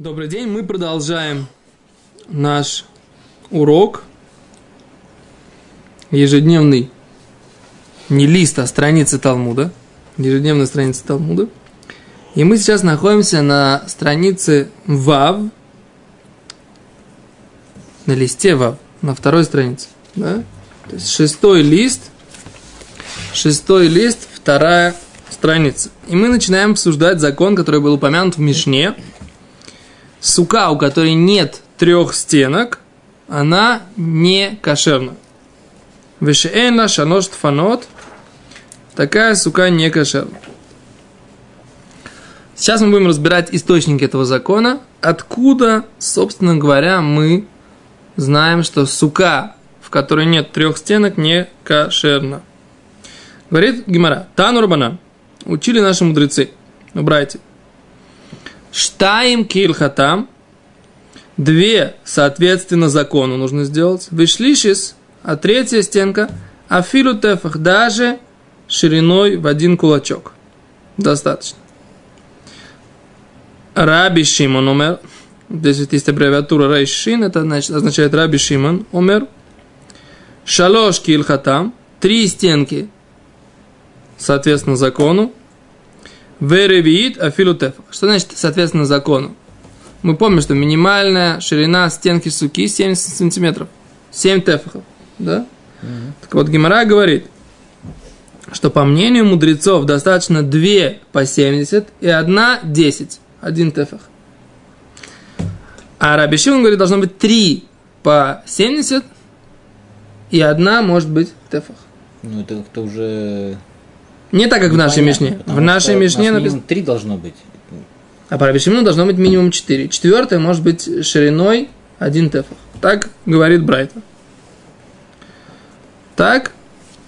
Добрый день, мы продолжаем наш урок ежедневный, не лист, а страницы Талмуда, ежедневная страница Талмуда. И мы сейчас находимся на странице Вав, на листе Вав, на второй странице. Да? То есть шестой лист, шестой лист, вторая страница. И мы начинаем обсуждать закон, который был упомянут в Мишне – сука, у которой нет трех стенок, она не кошерна. Вешеэна шанош фанот, такая сука не кошерна. Сейчас мы будем разбирать источники этого закона, откуда, собственно говоря, мы знаем, что сука, в которой нет трех стенок, не кошерна. Говорит Гимара, Тану Рабана, учили наши мудрецы, братья, Штаим кильхатам. Две, соответственно, закону нужно сделать. Вышлишис, а третья стенка. Афилу тефах, даже шириной в один кулачок. Достаточно. Раби Шимон умер. Здесь есть аббревиатура Райшин, это значит, означает Раби Шимон умер. Шалош кильхатам. Три стенки, соответственно, закону. Веревиит афилу тефах. Что значит, соответственно, закону? Мы помним, что минимальная ширина стенки суки 70 сантиметров. 7 тефахов. Да? Mm-hmm. Так вот, Гимара говорит, что по мнению мудрецов достаточно 2 по 70 и 1 10. Один тефах. А Раби Шимон говорит, должно быть 3 по 70 и одна может быть тефах. Ну, это как-то уже не так, как в нашей Мишне. В нашей Мишне написано... Три должно быть. А по Рабишимну должно быть минимум четыре. Четвертое может быть шириной один тефах. Так говорит Брайта. Так,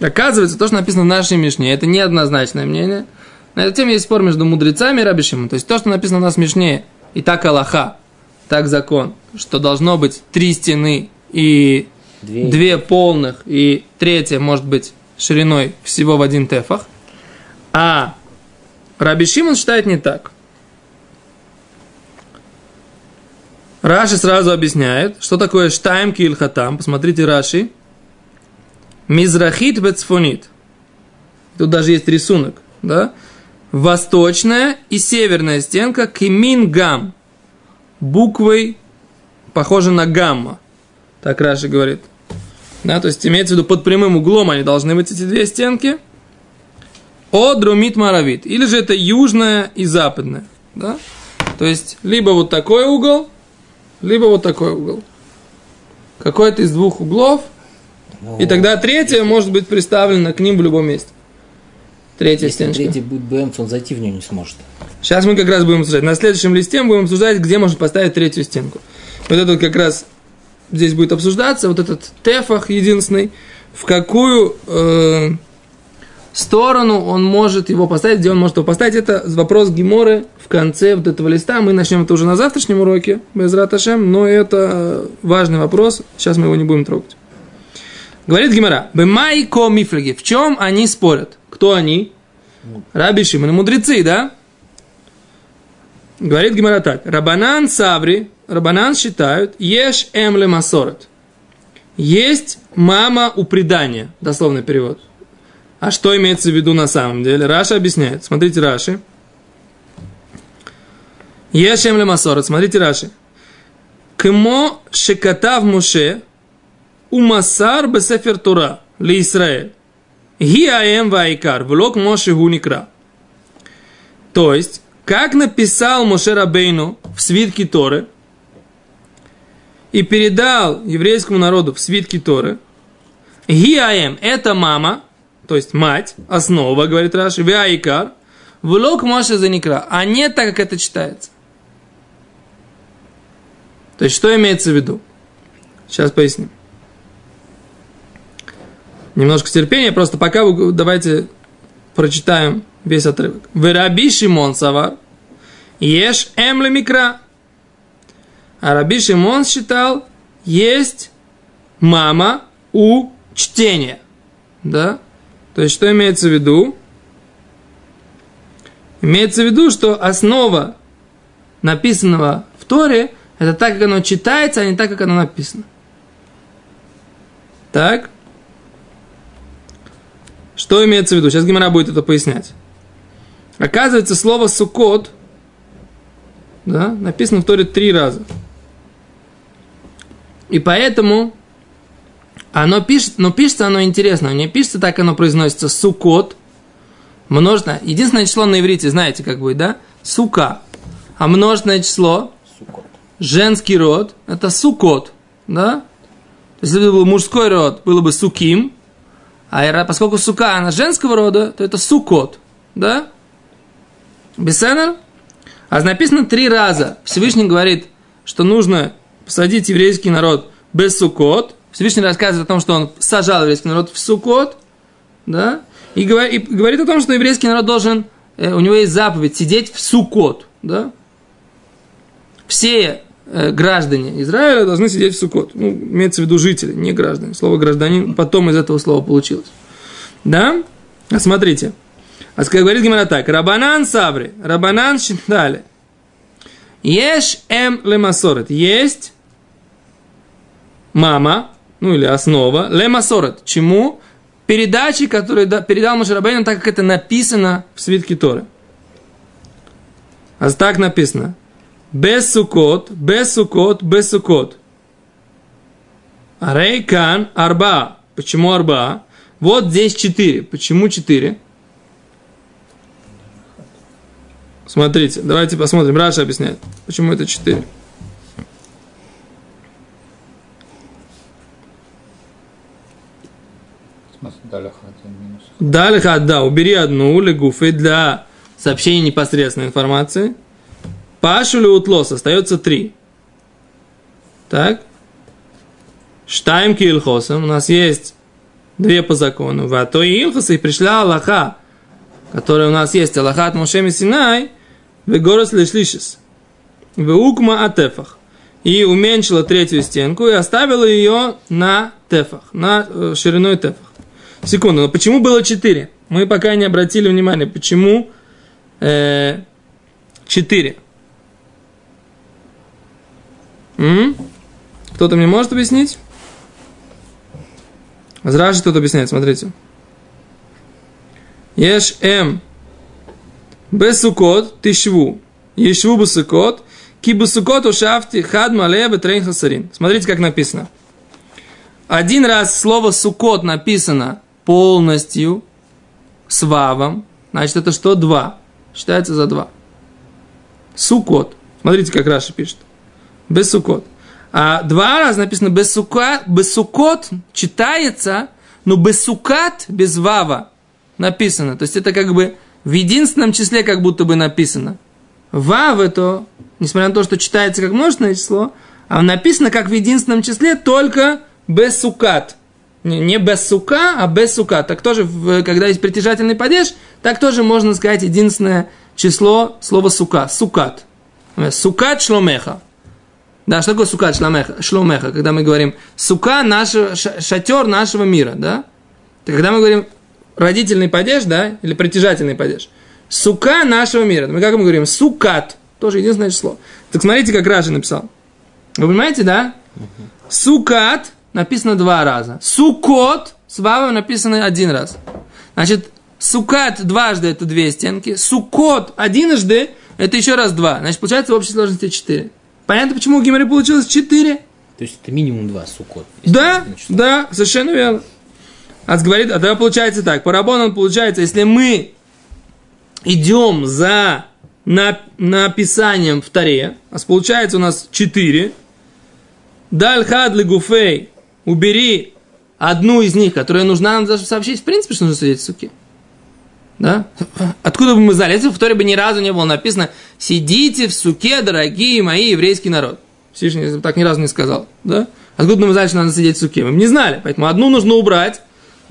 оказывается, то, что написано в нашей Мишне, это неоднозначное мнение. На эту тему есть спор между мудрецами и Рабишимом. То есть то, что написано у нас в Мишне, и так Аллаха, так закон, что должно быть три стены и две, две полных, и третья может быть шириной всего в один тефах. А Раби Шимон считает не так. Раши сразу объясняет, что такое штайм кильхатам. Посмотрите Раши. Мизрахит бецфонит. Тут даже есть рисунок, да? Восточная и северная стенка кимин Буквой похожа на гамма. Так Раши говорит. Да, то есть имеется в виду под прямым углом они должны быть эти две стенки – о друмит маравит. Или же это южная и западная. Да? То есть, либо вот такой угол, либо вот такой угол. Какой-то из двух углов. Но и тогда третья может быть приставлена к ним в любом месте. Третья Если стеночка. третий будет БМ, он зайти в нее не сможет. Сейчас мы как раз будем обсуждать. На следующем листе мы будем обсуждать, где можно поставить третью стенку. Вот это как раз здесь будет обсуждаться, вот этот тефах единственный, в какую э, сторону он может его поставить, где он может его поставить. Это вопрос Гиморы в конце вот этого листа. Мы начнем это уже на завтрашнем уроке, без раташем, но это важный вопрос. Сейчас мы его не будем трогать. Говорит Гимора, Бемай ко мифлеги. В чем они спорят? Кто они? Раби Шимон, мудрецы, да? Говорит Гимора так. Рабанан Саври, Рабанан считают, ешь эмле масорет. Есть мама у предания, дословный перевод. А что имеется в виду на самом деле? Раша объясняет. Смотрите Раши. Ешем ле масорет. Смотрите Раши. Кмо шекатав Муше умасар бесефер Тура ли Исраэль. Ги аем вайкар. Влог Моше гуникра. То есть, как написал Моше Рабейну в свитке Торы и передал еврейскому народу в свитке Торы, Гиаем – это мама, то есть мать, основа, говорит Раши, вяикар, влог Моше заникра, а не так, как это читается. То есть, что имеется в виду? Сейчас поясним. Немножко терпения, просто пока вы, давайте прочитаем весь отрывок. Вераби Шимон Савар, ешь эмле микра. А Раби Шимон считал, есть мама у чтения. Да? То есть, что имеется в виду? Имеется в виду, что основа написанного в Торе, это так, как оно читается, а не так, как оно написано. Так? Что имеется в виду? Сейчас Гимара будет это пояснять. Оказывается, слово «сукот» да, написано в Торе три раза. И поэтому оно пишет, но пишется оно интересно. Не пишется так, оно произносится «сукот», множественное. Единственное число на иврите, знаете, как будет, да? Сука. А множественное число, Сукот. женский род, это сукот, да? Если бы был мужской род, было бы суким, а поскольку сука, она женского рода, то это сукот, да? Бесенер? А написано три раза. Всевышний говорит, что нужно посадить еврейский народ без сукот. Всевышний рассказывает о том, что он сажал еврейский народ в сукот, да? И, говор- и говорит о том, что еврейский народ должен, э, у него есть заповедь сидеть в сукот, да? Все э, граждане Израиля должны сидеть в сукот. Ну, имеется в виду жители, не граждане. Слово гражданин потом из этого слова получилось. Да? А смотрите. А говорит Гимара так. Рабанан сабри, рабанан считали. Еш эм лемасорет. Есть мама, ну или основа, лемасорет. Чему? Передачи, которые да- передал Машарабейн, так как это написано в свитке Торы. А так написано. Без сукот, без сукот, без сукот. Рейкан арба. Почему арба? Вот здесь четыре. Почему четыре? Смотрите, давайте посмотрим. Раша объясняет, почему это четыре. В смысле, дали один минус. Дальше, да, убери одну легуфы для сообщения непосредственной информации. Пашу ли утлос остается три. Так. Штайм килхосом. У нас есть две по закону. В то и и пришла Аллаха, которая у нас есть. Аллаха от Мошеми Синай, в горос лишлишис. В укма атефах. И уменьшила третью стенку и оставила ее на тефах, на э, шириной тефах. Секунду, но почему было 4? Мы пока не обратили внимания, почему э, 4. М? Кто-то мне может объяснить? Зраши что-то объясняет, смотрите. Еш М. Бесукот тишву. Ешву бесукот. Ки бесукот ушафти хад мале бетрейн хасарин. Смотрите, как написано. Один раз слово сукот написано полностью с вавом. Значит, это что? Два. Считается за два. Сукот. Смотрите, как Раша пишет. Без сукот. А два раза написано без, сука, без сукот читается, но без сукат, без вава написано. То есть это как бы в единственном числе как будто бы написано. Вав это, несмотря на то, что читается как множественное число, а написано как в единственном числе только без сукат. Не, без сука, а без сука. Так тоже, когда есть притяжательный падеж, так тоже можно сказать единственное число слова сука. Сукат. Сукат шломеха. Да, что такое сукат шломеха? шломеха когда мы говорим сука нашего, ша- шатер нашего мира, да? Так когда мы говорим родительный падеж, да, или притяжательный падеж, сука нашего мира. Мы как мы говорим? Сукат. Тоже единственное число. Так смотрите, как Раши написал. Вы понимаете, да? Сукат написано два раза. Сукот с вавом написано один раз. Значит, сукат дважды это две стенки. Сукот одиножды это еще раз два. Значит, получается в общей сложности четыре. Понятно, почему у Гимары получилось четыре? То есть это минимум два сукот. Да, да, совершенно верно. А говорит, а тогда получается так. По Рабону получается, если мы идем за на, написанием в Таре, а получается у нас 4, Даль хадли гуфей, убери одну из них, которая нужна нам даже сообщить, в принципе, что нужно сидеть в суке. Да? Откуда бы мы знали? Если в Торе бы ни разу не было написано «Сидите в суке, дорогие мои еврейский народ». Всевышний так ни разу не сказал. Да? Откуда бы мы знали, что надо сидеть в суке? Мы не знали. Поэтому одну нужно убрать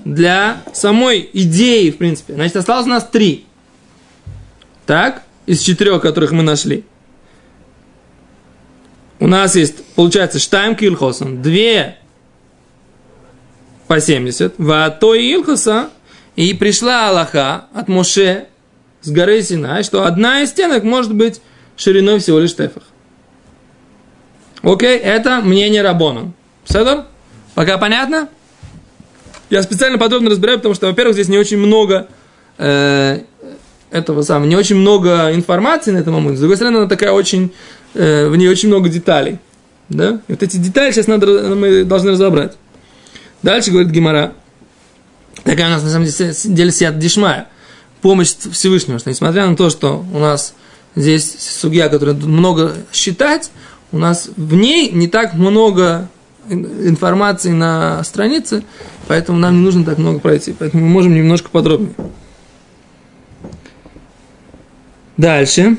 для самой идеи, в принципе. Значит, осталось у нас три. Так? Из четырех, которых мы нашли. У нас есть, получается, штайм килхосон, две по 70, вато и илхоса, и пришла Аллаха от Моше с горы Синай, что одна из стенок может быть шириной всего лишь тефах. Окей, это мнение Рабона. Седор? Пока понятно? Я специально подробно разбираю, потому что, во-первых, здесь не очень много э, этого самого, не очень много информации на этом момент. С другой стороны, она такая очень, э, в ней очень много деталей. Да? И вот эти детали сейчас надо, мы должны разобрать. Дальше говорит Гимара. Такая у нас на самом деле сиат дешмая. Помощь Всевышнего, что несмотря на то, что у нас здесь судья, который много считать, у нас в ней не так много информации на странице, поэтому нам не нужно так много пройти. Поэтому мы можем немножко подробнее. Дальше.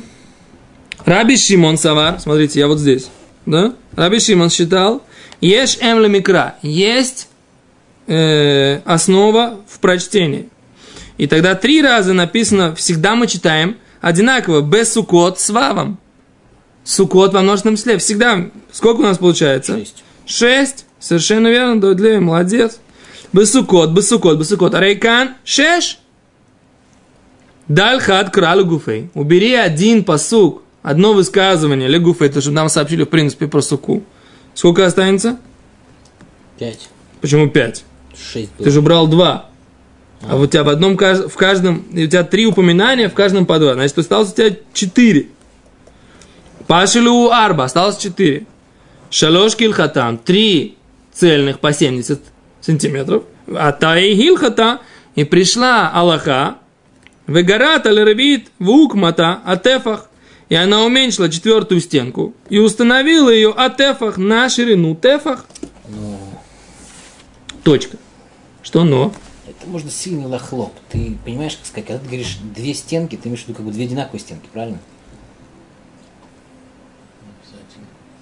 Раби Шимон Савар, смотрите, я вот здесь, да? Раби Шимон считал, ешь эм микра, есть э, основа в прочтении. И тогда три раза написано, всегда мы читаем одинаково, без сукот с вавом. Сукот во множественном числе. Всегда. Сколько у нас получается? Шесть. Шесть. Совершенно верно, Дойдлей, молодец. Бесукот, бесукот, бесукот. Рейкан, шеш. Дальхат кралю гуфей. Убери один посук, одно высказывание, ле гуфей, то, чтобы нам сообщили, в принципе, про суку. Сколько останется? Пять. Почему пять? Шесть. Ты же брал два. А вот у тебя в одном, в каждом, и у тебя три упоминания, в каждом по два. Значит, осталось у тебя четыре. Пашилу арба, осталось четыре. Шалош килхатам, три цельных по 70 сантиметров. А таи гилхата, и пришла Аллаха, вегарат аль-рабит вукмата атефах. И она уменьшила четвертую стенку и установила ее атефах на ширину тефах. Точка. Что но? Это можно сильный лохлоп. Ты понимаешь, как сказать, когда ты говоришь две стенки, ты имеешь в виду как бы две одинаковые стенки, правильно?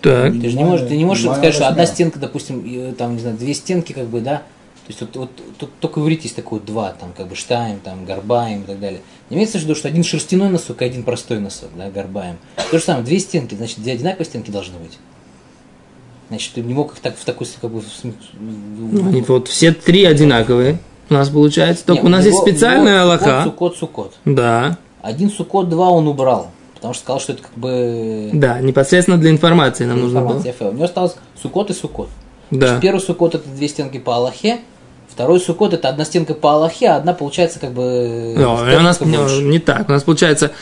Так. Ты же не можешь, ты не можешь сказать, что одна стенка, допустим, и, там, не знаю, две стенки, как бы, да, то есть вот, вот тут только в иврите есть такое два, там, как бы штайм, там, гарбаем и так далее. Не имеется в виду, что один шерстяной носок и один простой носок, да, гарбаем. То же самое, две стенки, значит, две одинаковые стенки должны быть. Значит, ты не мог их так в такой, как бы, Ну, они вот все три одинаковые у нас получается. Только Не, у нас есть него- специальная Аллаха. Сукот, сукот. Да, Один сукот, два он убрал, потому что сказал, что это как бы... да, непосредственно для информации нам нужно было. У него осталось сукот и сукот. Да. Значит, первый сукот это две стенки по Аллахе, второй сукот это одна стенка по Аллахе, а одна получается как бы... Стенка у нас не, не так. У нас получается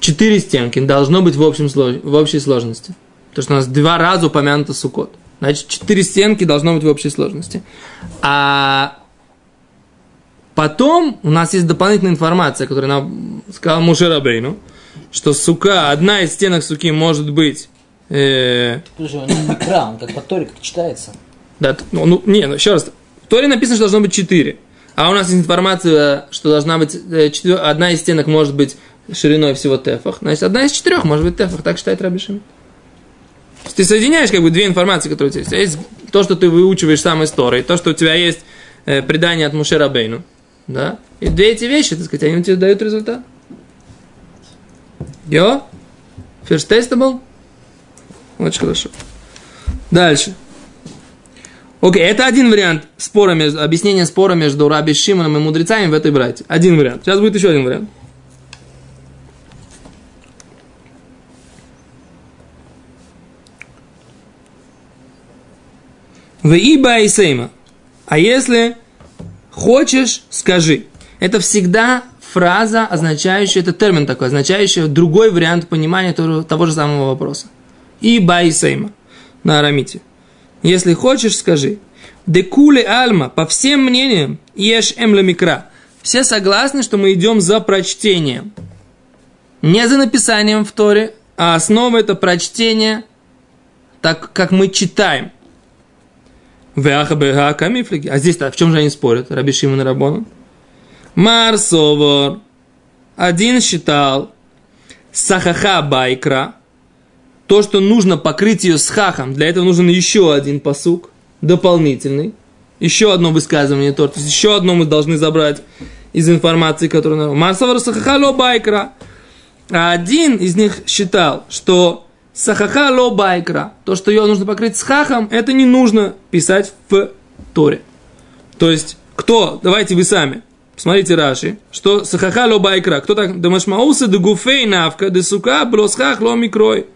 четыре стенки должно быть в, общем, в общей сложности. Потому что у нас два раза упомянуто сукот. Значит, четыре стенки должно быть в общей сложности. А потом у нас есть дополнительная информация, которую нам сказал Мушерабейну, что сука, одна из стенок суки может быть э, Слушай, он не микро, он как по Торе, как читается. Да, ну, ну, не, ну, еще раз. В Торе написано, что должно быть 4. А у нас есть информация, что должна быть э, четвер- одна из стенок может быть шириной всего тефах. Значит, одна из четырех может быть тефах, так считает Раби Шимон. То есть ты соединяешь как бы две информации, которые у тебя есть. У тебя есть то, что ты выучиваешь сам из Торы, то, что у тебя есть э, предание от Мушера Бейну. Да? И две эти вещи, так сказать, они тебе дают результат. Йо? First testable? Очень хорошо. Дальше. Окей, это один вариант спора между, объяснения спора между Раби Шимоном и мудрецами в этой брате. Один вариант. Сейчас будет еще один вариант. В Иба и Сейма. А если хочешь, скажи. Это всегда фраза, означающая, это термин такой, означающий другой вариант понимания того, того же самого вопроса. Иба и Сейма на арамите. Если хочешь, скажи. Декуле альма, по всем мнениям, ешь эмла микра. Все согласны, что мы идем за прочтением. Не за написанием в Торе, а основа это прочтение, так как мы читаем. А здесь-то в чем же они спорят? Раби Шимон и Рабон. Марсовор. Один считал сахаха байкра. То, что нужно покрыть ее с хахом. Для этого нужен еще один посук. Дополнительный. Еще одно высказывание. То есть еще одно мы должны забрать из информации, которую. Марсовор сахаха ло байкра. А один из них считал, что сахаха ло байкра, то, что ее нужно покрыть с хахом, это не нужно писать в Торе. То есть, кто, давайте вы сами, посмотрите Раши, что сахаха ло байкра, кто так, дамашмауса де гуфей навка, де сука блосхах ло микрой.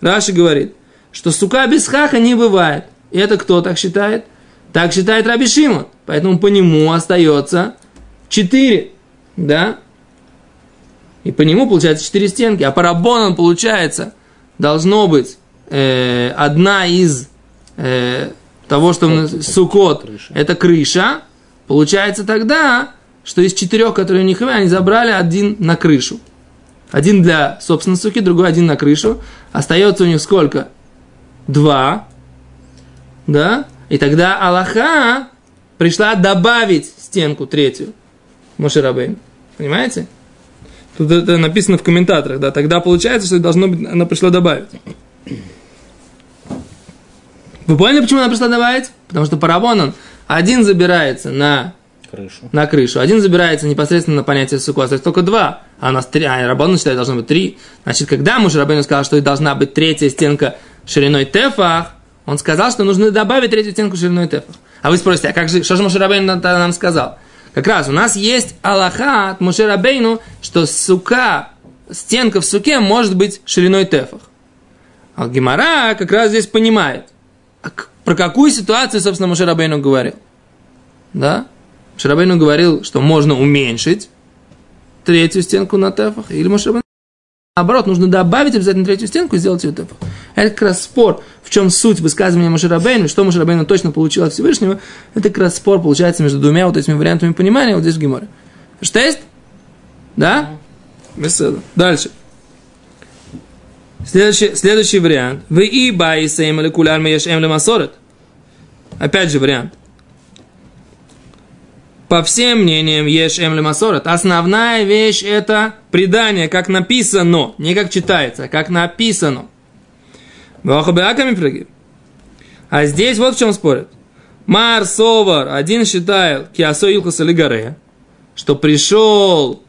Раши говорит, что сука без хаха не бывает. И это кто так считает? Так считает Раби Шимон. Поэтому по нему остается 4. Да? И по нему получается 4 стенки. А по Рабонам получается должно быть э, одна из э, того, что это, сукот, крыша. это крыша. Получается тогда, что из четырех, которые у них они забрали один на крышу. Один для, собственно, суки, другой один на крышу. Остается у них сколько? Два. Да? И тогда Аллаха пришла добавить стенку третью. Мошерабейн. Понимаете? Тут это написано в комментаторах, да. Тогда получается, что должно быть, она пришла добавить. Вы поняли, почему она пришла добавить? Потому что парабон, один забирается на крышу. на крышу, один забирается непосредственно на понятие то есть только два, а у нас три, а Рабон считает, должно быть три. Значит, когда муж Рабейну сказал, что должна быть третья стенка шириной тефах, он сказал, что нужно добавить третью стенку шириной тефах. А вы спросите, а как же, что же Мушарабейн нам сказал? Как раз у нас есть Аллаха от Мушарабейну, что сука, стенка в суке может быть шириной тефах. А Гимара как раз здесь понимает, а про какую ситуацию, собственно, Мушарабейну говорил. Да? Мушарабейну говорил, что можно уменьшить третью стенку на тефах, или Мушарабейну Наоборот, нужно добавить обязательно третью стенку и сделать ее тефах. Это как раз спор, в чем суть высказывания Маширабейна, что Маширабейна точно получил от Всевышнего. Это как раз спор получается между двумя вот этими вариантами понимания вот здесь в Геморе. Что есть? Да? Беседа. Дальше. Следующий, следующий вариант. Вы и баи сейм или куляр эм масорет. Опять же вариант. По всем мнениям, ешь эм масорет. Основная вещь это предание, как написано. Не как читается, а как написано. А здесь вот в чем спорят. Мар Совар, один считает, киасо лигаре, что пришел,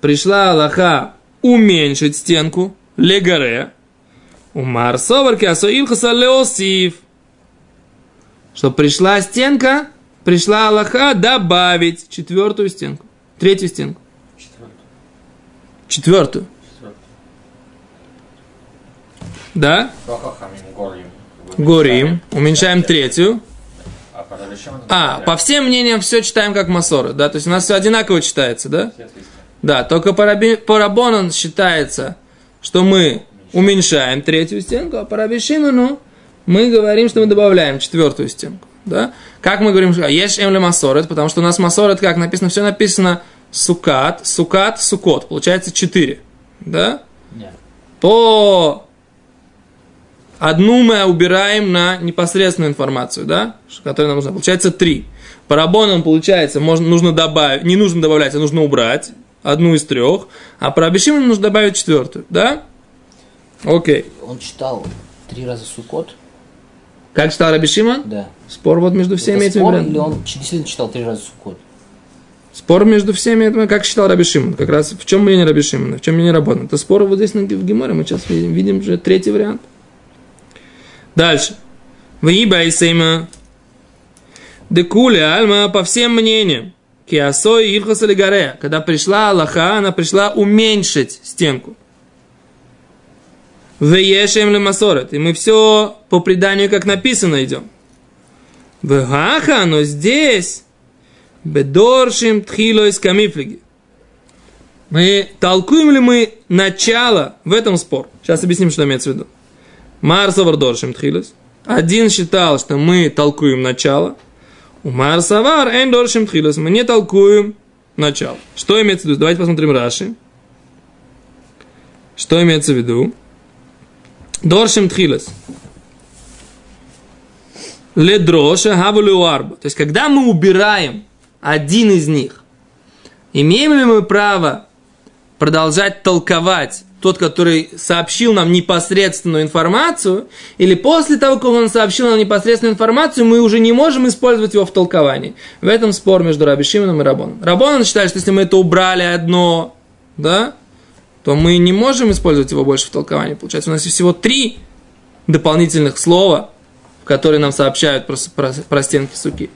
пришла Аллаха уменьшить стенку, легаре. У Мар Совар, киасо леосив, что пришла стенка, пришла Аллаха добавить четвертую стенку, третью стенку. Четвертую. Да? Горим. Уменьшаем третью. А, по всем мнениям все читаем как масоры, да? То есть у нас все одинаково читается, да? Да, только по, раби, по Рабонан считается, что мы уменьшаем третью стенку, а по Рабишину, ну, мы говорим, что мы добавляем четвертую стенку, да? Как мы говорим, ешь эмле масорет, потому что у нас масорет, как написано, все написано сукат, сукат, сукот, получается четыре, да? Нет. По Одну мы убираем на непосредственную информацию, да, которая нам нужна. Получается три. По рабонам, получается, можно, нужно добавить, не нужно добавлять, а нужно убрать одну из трех. А по Рабишиму нужно добавить четвертую, да? Окей. Он читал три раза Сукот. Как читал Рабишима? Да. Спор вот между всеми Это этими спор, или он действительно читал три раза Сукот? Спор между всеми этими, как считал Раби Шимон. Как раз в чем мнение Раби Шимона, в чем мнение Рабона. Это спор вот здесь в Геморе. Мы сейчас видим, видим уже третий вариант. Дальше. Виба и сейма. Декуле альма по всем мнениям. Киасой Ильхас Алигаре. Когда пришла Аллаха, она пришла уменьшить стенку. Веешем ли масорет. И мы все по преданию, как написано, идем. Вегаха, но здесь бедоршим тхило из камифлиги. Мы толкуем ли мы начало в этом спор? Сейчас объясним, что имеется в виду. Марсовар доршим тхилес. Один считал, что мы толкуем начало. У Марсавар эн доршим тхилес. Мы не толкуем начало. Что имеется в виду? Давайте посмотрим Раши. Что имеется в виду? Доршим тхилес. Ледроша хавулю арба. То есть, когда мы убираем один из них, имеем ли мы право продолжать толковать тот, который сообщил нам непосредственную информацию, или после того, как он сообщил нам непосредственную информацию, мы уже не можем использовать его в толковании. В этом спор между Раби и Рабоном. Рабон считает, что если мы это убрали одно, да, то мы не можем использовать его больше в толковании. Получается, у нас есть всего три дополнительных слова, которые нам сообщают про, про, про стенки суки.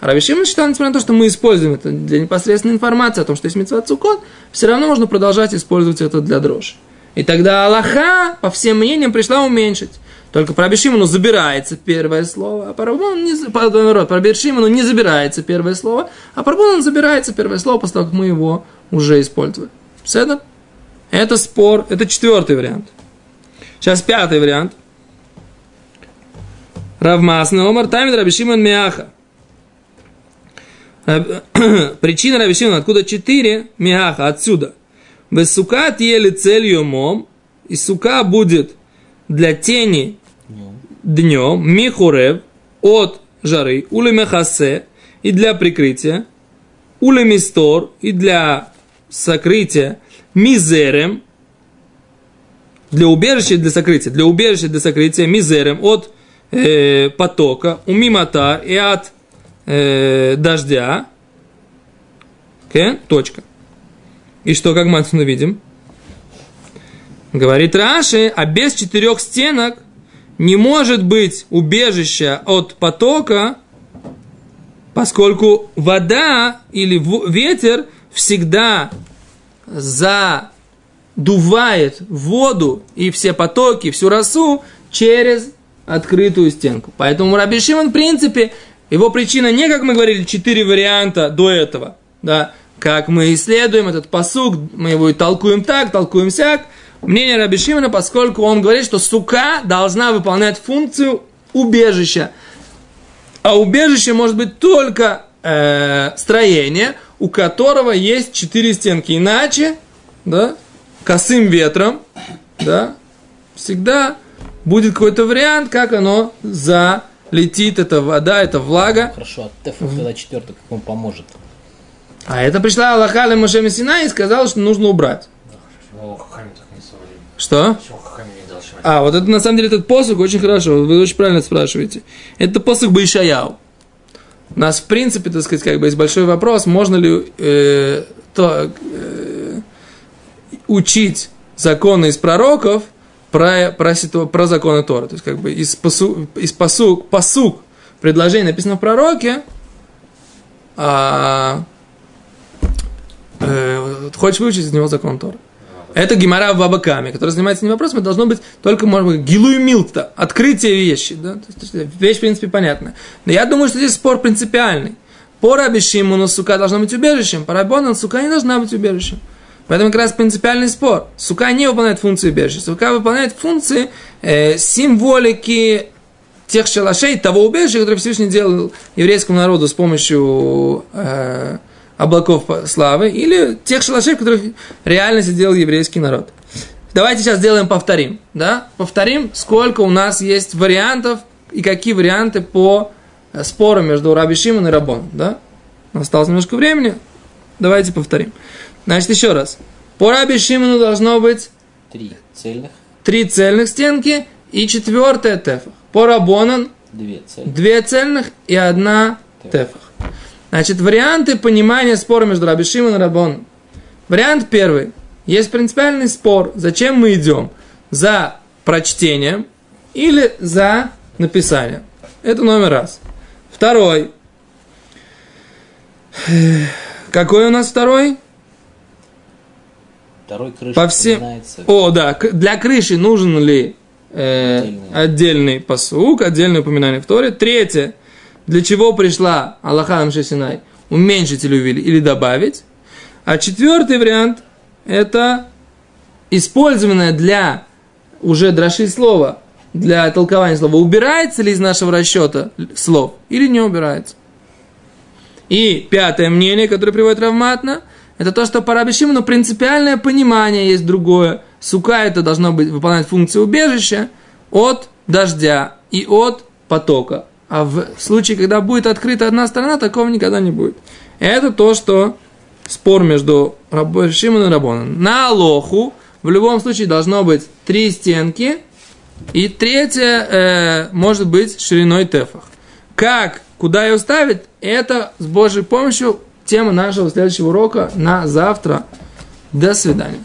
А Раби Шимон считал, несмотря на то, что мы используем это для непосредственной информации о том, что есть митцва цукот, все равно можно продолжать использовать это для дрожи. И тогда Аллаха, по всем мнениям, пришла уменьшить. Только про Абишиману забирается первое слово, а про Рабону не, наоборот, про Абишиману не забирается первое слово, а про Рабону забирается первое слово после того, как мы его уже использовали. Все это? Это спор, это четвертый вариант. Сейчас пятый вариант. Равмасный Омар Тамид Рабишиман Миаха. Причина Рабишимана, откуда четыре Миаха, отсюда. Весука ели целью мом, и сука будет для тени днем, михурев, от жары, уле мехасе, и для прикрытия, уле мистор, и для сокрытия, мизерем, для убежища для сокрытия, для убежища для сокрытия, мизерем, от э, потока, у миматар и от э, дождя, okay? точка. И что, как мы отсюда видим? Говорит Раши, а без четырех стенок не может быть убежища от потока, поскольку вода или ветер всегда задувает воду и все потоки, всю росу через открытую стенку. Поэтому Раби Шимон, в принципе, его причина не, как мы говорили, четыре варианта до этого, да, как мы исследуем этот посук, мы его и толкуем так, толкуем сяк, мнение Раби Шимона, поскольку он говорит, что сука должна выполнять функцию убежища. А убежище может быть только э, строение, у которого есть четыре стенки. Иначе, да, косым ветром, да, всегда будет какой-то вариант, как оно залетит, эта вода, эта влага. Хорошо, а Тефа тогда четвертый, как он поможет? А это пришла Аллаха Моше Мессина и сказала, что нужно убрать. Что? А, вот это на самом деле этот посох очень хорошо, вы очень правильно спрашиваете. Это посох Байшаяу. У нас, в принципе, так сказать, как бы есть большой вопрос, можно ли э, то, э, учить законы из пророков про, про, про, про законы Тора. То есть, как бы из, посу, из посук, посук предложение написано в пророке, а, э, хочешь выучить из него закон Тора. Это Гимара в Бабакаме, который занимается этим вопросом, должно быть только, может быть, гилу и милта, открытие вещи. Да? Вещь, в принципе, понятная. Но я думаю, что здесь спор принципиальный. По Раби Шимону сука должна быть убежищем, по Рабону сука не должна быть убежищем. Поэтому как раз принципиальный спор. Сука не выполняет функции убежища. Сука выполняет функции э, символики тех шалашей, того убежища, которое Всевышний делал еврейскому народу с помощью э, облаков славы, или тех шалашей, в которых реально сидел еврейский народ. Давайте сейчас сделаем, повторим. Да? Повторим, сколько у нас есть вариантов и какие варианты по э, спору между Раби Шимон и Рабон. Да? Осталось немножко времени. Давайте повторим. Значит, еще раз. По Раби Шимону должно быть три цельных, три цельных стенки и четвертая тефах. По Рабонан две цельных, две цельных и одна тефах. Значит, варианты понимания спора между Раби Шимон и Рабон. Вариант первый. Есть принципиальный спор, зачем мы идем. За прочтением или за написанием. Это номер раз. Второй. Какой у нас второй? Второй крыша По всем... О, да. Для крыши нужен ли э, отдельный. отдельный посук, отдельное упоминание в Торе. Третье для чего пришла Аллаха Амше Синай, уменьшить или увеличить, или добавить. А четвертый вариант – это использованное для уже дроши слова, для толкования слова, убирается ли из нашего расчета слов или не убирается. И пятое мнение, которое приводит Равматна, это то, что по но принципиальное понимание есть другое. Сука это должно быть, выполнять функцию убежища от дождя и от потока. А в случае, когда будет открыта одна сторона, такого никогда не будет. Это то, что спор между Шимон и Рабоном. На Алоху в любом случае должно быть три стенки, и третья э, может быть шириной тефах. Как, куда ее ставить, это с Божьей помощью тема нашего следующего урока на завтра. До свидания.